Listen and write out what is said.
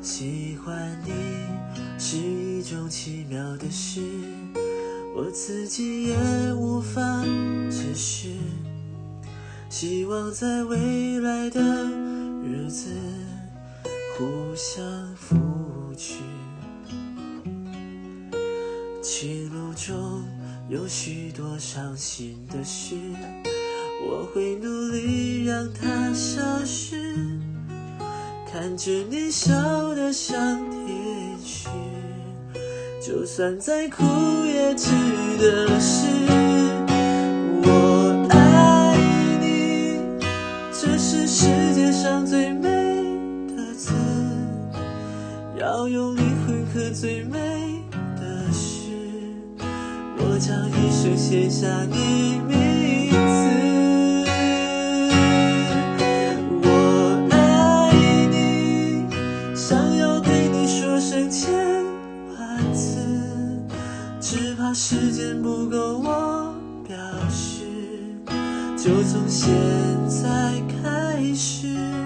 喜欢你是一种奇妙的事，我自己也无法解释。希望在未来的日子互相扶持。情路中有许多伤心的事，我会努力让它消失。看着你笑得像天使，就算再苦也值得是。我爱你，这是世界上最美的字，要用灵魂刻最美的诗，我将一生写下你名只怕时间不够我表示，就从现在开始，